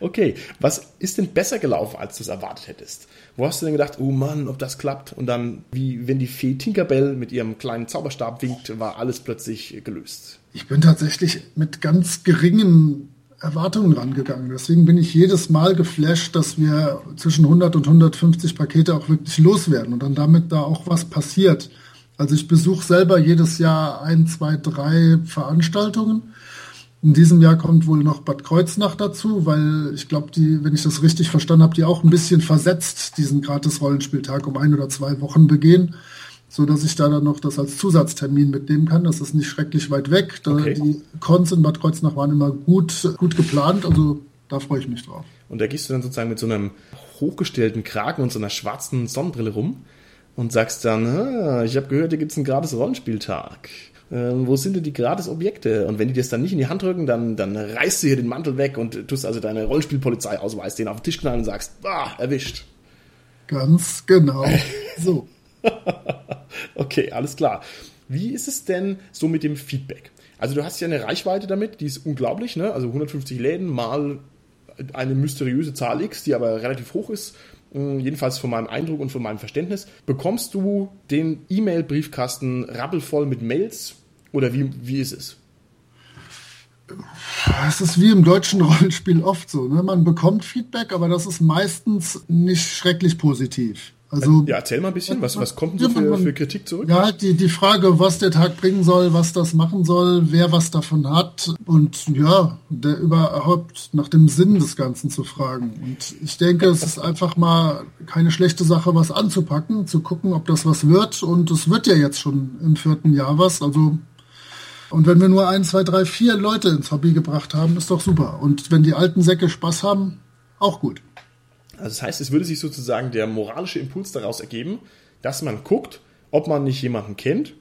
Okay, was ist denn besser gelaufen, als du es erwartet hättest? Wo hast du denn gedacht, oh Mann, ob das klappt? Und dann, wie wenn die Fee Tinkerbell mit ihrem kleinen Zauberstab winkt, war alles plötzlich gelöst. Ich bin tatsächlich mit ganz geringen Erwartungen rangegangen. Deswegen bin ich jedes Mal geflasht, dass wir zwischen 100 und 150 Pakete auch wirklich loswerden und dann damit da auch was passiert. Also ich besuche selber jedes Jahr ein, zwei, drei Veranstaltungen. In diesem Jahr kommt wohl noch Bad Kreuznach dazu, weil ich glaube, die, wenn ich das richtig verstanden habe, die auch ein bisschen versetzt diesen Gratis-Rollenspieltag um ein oder zwei Wochen begehen so dass ich da dann noch das als Zusatztermin mitnehmen kann. Das ist nicht schrecklich weit weg. Okay. Die Cons in Bad Kreuznach waren immer gut, gut geplant, also da freue ich mich drauf. Und da gehst du dann sozusagen mit so einem hochgestellten Kragen und so einer schwarzen Sonnenbrille rum und sagst dann, ah, ich habe gehört, hier gibt es einen gratis Rollenspieltag. Ähm, wo sind denn die gratis Objekte? Und wenn die dir das dann nicht in die Hand drücken, dann, dann reißt du hier den Mantel weg und tust also deine Rollenspielpolizei ausweis, den auf den Tisch knallen und sagst, ah, erwischt. Ganz genau. So. okay, alles klar. Wie ist es denn so mit dem Feedback? Also du hast ja eine Reichweite damit, die ist unglaublich, ne? Also 150 Läden mal eine mysteriöse Zahl X, die aber relativ hoch ist, hm, jedenfalls von meinem Eindruck und von meinem Verständnis. Bekommst du den E-Mail-Briefkasten rappelvoll mit Mails oder wie, wie ist es? Es ist wie im deutschen Rollenspiel oft so. Ne? Man bekommt Feedback, aber das ist meistens nicht schrecklich positiv. Also, ja, erzähl mal ein bisschen, was, was kommt denn so für, für Kritik zurück? Ja, die, die Frage, was der Tag bringen soll, was das machen soll, wer was davon hat und ja, der überhaupt nach dem Sinn des Ganzen zu fragen. Und ich denke, es ist einfach mal keine schlechte Sache, was anzupacken, zu gucken, ob das was wird. Und es wird ja jetzt schon im vierten Jahr was. Also und wenn wir nur ein, zwei, drei, vier Leute ins Hobby gebracht haben, ist doch super. Und wenn die alten Säcke Spaß haben, auch gut. Also das heißt, es würde sich sozusagen der moralische Impuls daraus ergeben, dass man guckt, ob man nicht jemanden kennt,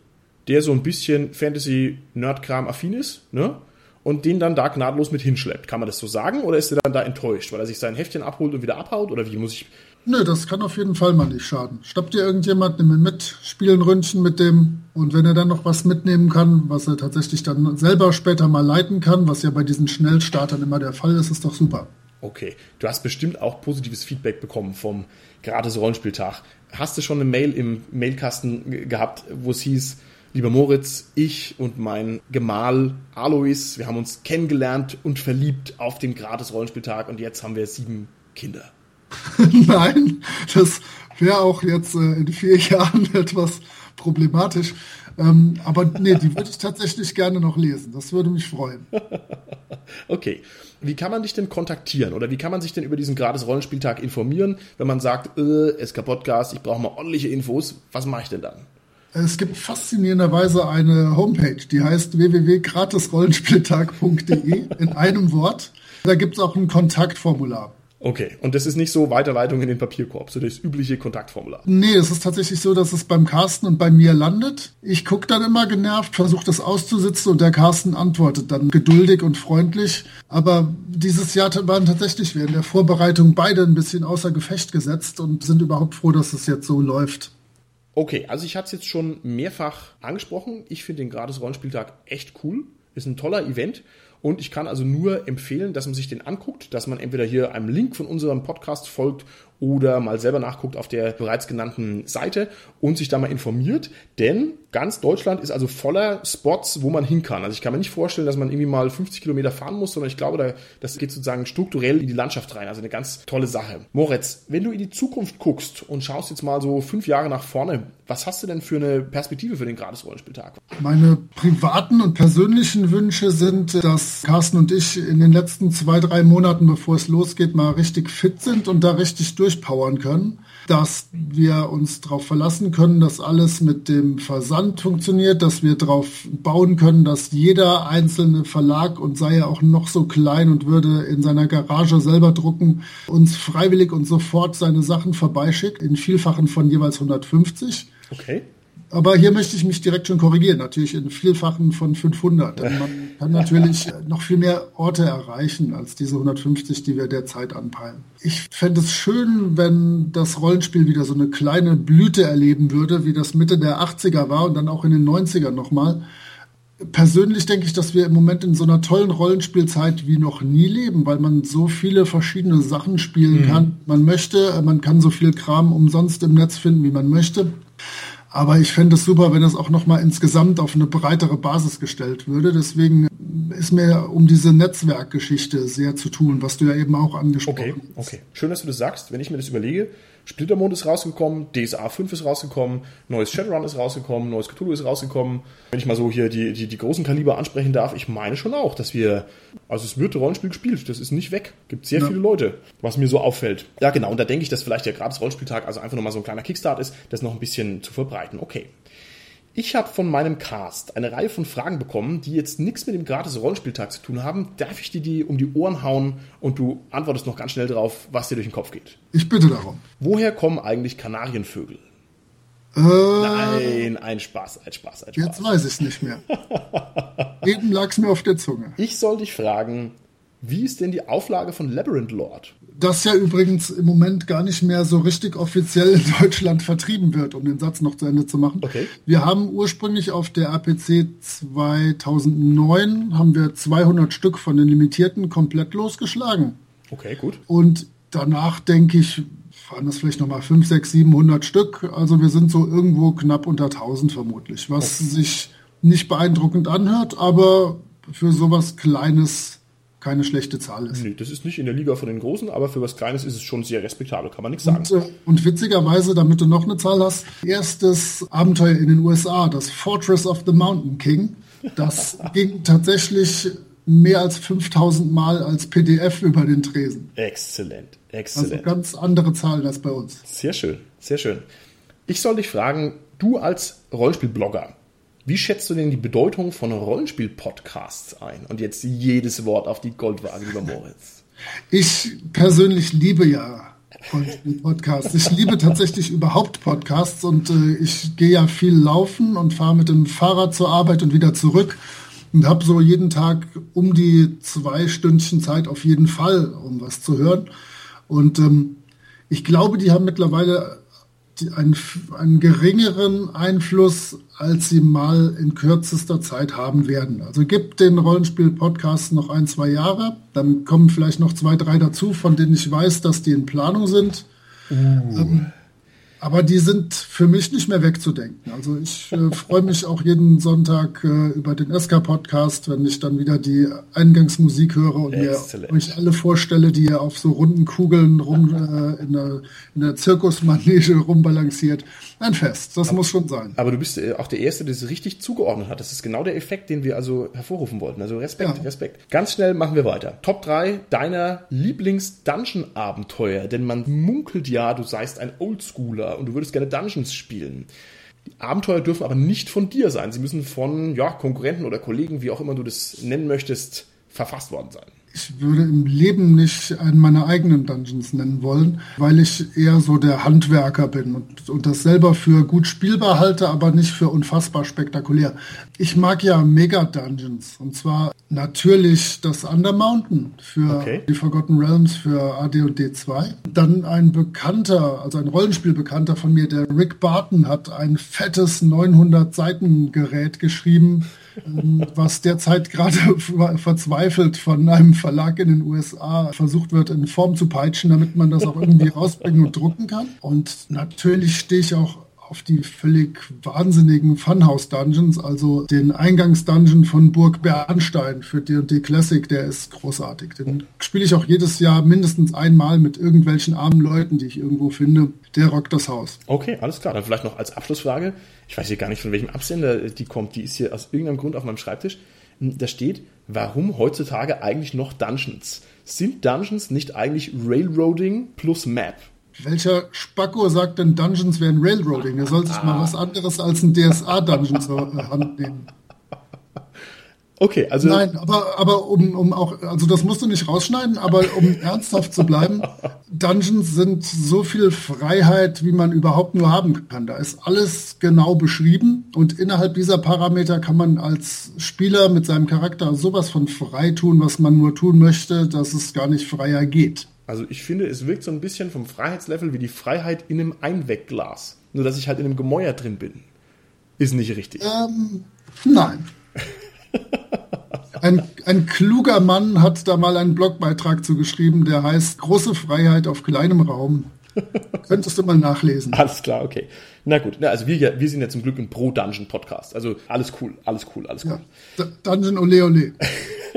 der so ein bisschen Fantasy-Nerd-Kram affin ist, ne? Und den dann da gnadlos mit hinschleppt. Kann man das so sagen? Oder ist er dann da enttäuscht, weil er sich sein Heftchen abholt und wieder abhaut? Oder wie muss ich. Nö, das kann auf jeden Fall mal nicht schaden. Stoppt dir irgendjemand, nimm ihn mit, spiel ein Ründchen mit dem. Und wenn er dann noch was mitnehmen kann, was er tatsächlich dann selber später mal leiten kann, was ja bei diesen Schnellstartern immer der Fall ist, ist doch super. Okay, du hast bestimmt auch positives Feedback bekommen vom gratis Rollenspieltag. Hast du schon eine Mail im Mailkasten gehabt, wo es hieß, lieber Moritz, ich und mein Gemahl Alois, wir haben uns kennengelernt und verliebt auf dem gratis Rollenspieltag und jetzt haben wir sieben Kinder. Nein, das wäre auch jetzt äh, in vier Jahren etwas problematisch. Ähm, aber nee, die würde ich tatsächlich gerne noch lesen. Das würde mich freuen. okay. Wie kann man dich denn kontaktieren oder wie kann man sich denn über diesen gratis Rollenspieltag informieren, wenn man sagt, äh, Podcast, ich brauche mal ordentliche Infos, was mache ich denn dann? Es gibt faszinierenderweise eine Homepage, die heißt www.gratisrollenspieltag.de in einem Wort. Da gibt es auch ein Kontaktformular. Okay, und das ist nicht so Weiterleitung in den Papierkorb, so das übliche Kontaktformular. Nee, es ist tatsächlich so, dass es beim Carsten und bei mir landet. Ich gucke dann immer genervt, versuche das auszusitzen und der Carsten antwortet dann geduldig und freundlich. Aber dieses Jahr waren tatsächlich während der Vorbereitung beide ein bisschen außer Gefecht gesetzt und sind überhaupt froh, dass es jetzt so läuft. Okay, also ich hatte es jetzt schon mehrfach angesprochen. Ich finde den Gratis-Rollenspieltag echt cool. Ist ein toller Event. Und ich kann also nur empfehlen, dass man sich den anguckt, dass man entweder hier einem Link von unserem Podcast folgt oder mal selber nachguckt auf der bereits genannten Seite und sich da mal informiert. Denn ganz Deutschland ist also voller Spots, wo man hin kann. Also ich kann mir nicht vorstellen, dass man irgendwie mal 50 Kilometer fahren muss, sondern ich glaube, das geht sozusagen strukturell in die Landschaft rein. Also eine ganz tolle Sache. Moritz, wenn du in die Zukunft guckst und schaust jetzt mal so fünf Jahre nach vorne, was hast du denn für eine Perspektive für den Gratis-Rollenspieltag? Meine privaten und persönlichen Wünsche sind, dass Carsten und ich in den letzten zwei, drei Monaten, bevor es losgeht, mal richtig fit sind und da richtig durchpowern können dass wir uns darauf verlassen können, dass alles mit dem Versand funktioniert, dass wir darauf bauen können, dass jeder einzelne Verlag und sei er auch noch so klein und würde in seiner Garage selber drucken, uns freiwillig und sofort seine Sachen vorbeischickt, in Vielfachen von jeweils 150. Okay. Aber hier möchte ich mich direkt schon korrigieren, natürlich in Vielfachen von 500. Denn man kann natürlich noch viel mehr Orte erreichen als diese 150, die wir derzeit anpeilen. Ich fände es schön, wenn das Rollenspiel wieder so eine kleine Blüte erleben würde, wie das Mitte der 80er war und dann auch in den 90ern nochmal. Persönlich denke ich, dass wir im Moment in so einer tollen Rollenspielzeit wie noch nie leben, weil man so viele verschiedene Sachen spielen mhm. kann. Man möchte, man kann so viel Kram umsonst im Netz finden, wie man möchte. Aber ich fände es super, wenn es auch nochmal insgesamt auf eine breitere Basis gestellt würde. Deswegen ist mir um diese Netzwerkgeschichte sehr zu tun, was du ja eben auch angesprochen okay, hast. Okay, schön, dass du das sagst. Wenn ich mir das überlege, Splittermond ist rausgekommen, DSA 5 ist rausgekommen, neues Shadowrun ist rausgekommen, neues Cthulhu ist rausgekommen. Wenn ich mal so hier die, die, die großen Kaliber ansprechen darf, ich meine schon auch, dass wir, also es wird Rollenspiel gespielt, das ist nicht weg. Gibt sehr ja. viele Leute, was mir so auffällt. Ja, genau, und da denke ich, dass vielleicht der gratis Rollenspieltag also einfach nochmal so ein kleiner Kickstart ist, das noch ein bisschen zu verbreiten. Okay. Ich habe von meinem Cast eine Reihe von Fragen bekommen, die jetzt nichts mit dem gratis Rollenspieltag zu tun haben. Darf ich dir die um die Ohren hauen und du antwortest noch ganz schnell drauf, was dir durch den Kopf geht? Ich bitte darum. Woher kommen eigentlich Kanarienvögel? Äh, Nein, ein Spaß, ein Spaß, ein Spaß. Jetzt weiß ich es nicht mehr. Eben lag es mir auf der Zunge. Ich soll dich fragen, wie ist denn die Auflage von Labyrinth Lord? Das ja übrigens im Moment gar nicht mehr so richtig offiziell in Deutschland vertrieben wird, um den Satz noch zu Ende zu machen. Okay. Wir haben ursprünglich auf der APC 2009 haben wir 200 Stück von den limitierten komplett losgeschlagen. Okay, gut. Und danach denke ich, waren das vielleicht nochmal 5, 6, 700 Stück. Also wir sind so irgendwo knapp unter 1000 vermutlich, was okay. sich nicht beeindruckend anhört, aber für sowas Kleines keine schlechte Zahl ist. Nee, das ist nicht in der Liga von den Großen, aber für was Kleines ist es schon sehr respektabel, kann man nichts sagen. Und, äh, und witzigerweise, damit du noch eine Zahl hast, erstes Abenteuer in den USA, das Fortress of the Mountain King, das ging tatsächlich mehr als 5000 Mal als PDF über den Tresen. Exzellent, exzellent. Also ganz andere Zahlen als bei uns. Sehr schön, sehr schön. Ich soll dich fragen, du als Rollenspielblogger, wie schätzt du denn die Bedeutung von Rollenspiel-Podcasts ein? Und jetzt jedes Wort auf die Goldwaage, lieber Moritz. Ich persönlich liebe ja Rollenspiel-Podcasts. Ich liebe tatsächlich überhaupt Podcasts und äh, ich gehe ja viel laufen und fahre mit dem Fahrrad zur Arbeit und wieder zurück und habe so jeden Tag um die zwei Stündchen Zeit auf jeden Fall, um was zu hören. Und ähm, ich glaube, die haben mittlerweile einen, einen geringeren Einfluss, als sie mal in kürzester Zeit haben werden. Also gibt den Rollenspiel-Podcast noch ein, zwei Jahre, dann kommen vielleicht noch zwei, drei dazu, von denen ich weiß, dass die in Planung sind. Uh. Ähm, aber die sind für mich nicht mehr wegzudenken. Also ich äh, freue mich auch jeden Sonntag äh, über den SK-Podcast, wenn ich dann wieder die Eingangsmusik höre und Excellent. mir euch alle vorstelle, die ihr auf so runden Kugeln rum äh, in, der, in der Zirkusmanege rumbalanciert. Ein Fest, das aber, muss schon sein. Aber du bist äh, auch der Erste, der es richtig zugeordnet hat. Das ist genau der Effekt, den wir also hervorrufen wollten. Also Respekt, ja. Respekt. Ganz schnell machen wir weiter. Top 3 deiner Lieblings-Dungeon-Abenteuer. Denn man munkelt ja, du seist ein Oldschooler und du würdest gerne Dungeons spielen. Die Abenteuer dürfen aber nicht von dir sein. Sie müssen von ja, Konkurrenten oder Kollegen, wie auch immer du das nennen möchtest, verfasst worden sein. Ich würde im Leben nicht einen meiner eigenen Dungeons nennen wollen, weil ich eher so der Handwerker bin und, und das selber für gut spielbar halte, aber nicht für unfassbar spektakulär. Ich mag ja Mega-Dungeons und zwar natürlich das Undermountain für okay. die Forgotten Realms für AD&D 2. Dann ein Bekannter, also ein Rollenspielbekannter von mir, der Rick Barton, hat ein fettes 900 Seiten Gerät geschrieben, was derzeit gerade verzweifelt von einem Verlag in den USA versucht wird, in Form zu peitschen, damit man das auch irgendwie rausbringen und drucken kann. Und natürlich stehe ich auch auf die völlig wahnsinnigen Funhouse-Dungeons, also den Eingangs-Dungeon von Burg Bernstein für D&D Classic, der ist großartig. Den spiele ich auch jedes Jahr mindestens einmal mit irgendwelchen armen Leuten, die ich irgendwo finde. Der rockt das Haus. Okay, alles klar. Dann vielleicht noch als Abschlussfrage. Ich weiß hier gar nicht, von welchem Absender die kommt. Die ist hier aus irgendeinem Grund auf meinem Schreibtisch. Da steht, warum heutzutage eigentlich noch Dungeons? Sind Dungeons nicht eigentlich Railroading plus Map? Welcher Spacko sagt denn, Dungeons wären Railroading? Er soll sich mal was anderes als ein DSA-Dungeon zur Hand nehmen. Okay, also. Nein, aber, aber um, um auch, also das musst du nicht rausschneiden, aber um ernsthaft zu bleiben, Dungeons sind so viel Freiheit, wie man überhaupt nur haben kann. Da ist alles genau beschrieben und innerhalb dieser Parameter kann man als Spieler mit seinem Charakter sowas von frei tun, was man nur tun möchte, dass es gar nicht freier geht. Also ich finde, es wirkt so ein bisschen vom Freiheitslevel wie die Freiheit in einem Einwegglas. Nur dass ich halt in einem Gemäuer drin bin. Ist nicht richtig. Ähm, nein. Ein, ein kluger Mann hat da mal einen Blogbeitrag zugeschrieben, der heißt Große Freiheit auf kleinem Raum. Könntest du mal nachlesen. Alles klar, okay. Na gut, also wir, wir sind ja zum Glück ein Pro-Dungeon-Podcast. Also alles cool, alles cool, alles cool. Ja, Dungeon ole ole.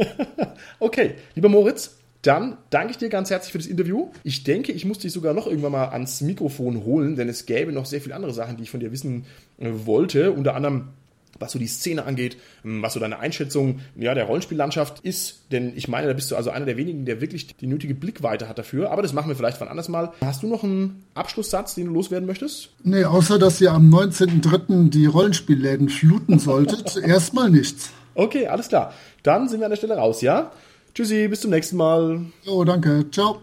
okay, lieber Moritz, dann danke ich dir ganz herzlich für das Interview. Ich denke, ich muss dich sogar noch irgendwann mal ans Mikrofon holen, denn es gäbe noch sehr viele andere Sachen, die ich von dir wissen äh, wollte. Unter anderem was so die Szene angeht, ähm, was so deine Einschätzung ja, der Rollenspiellandschaft ist. Denn ich meine, da bist du also einer der wenigen, der wirklich die nötige Blickweite hat dafür. Aber das machen wir vielleicht von anders mal. Hast du noch einen Abschlusssatz, den du loswerden möchtest? Nee, außer dass ihr am 19.03. die Rollenspielläden fluten solltet. Erstmal nichts. Okay, alles klar. Dann sind wir an der Stelle raus, ja? Tschüssi, bis zum nächsten Mal. Oh, danke. Ciao.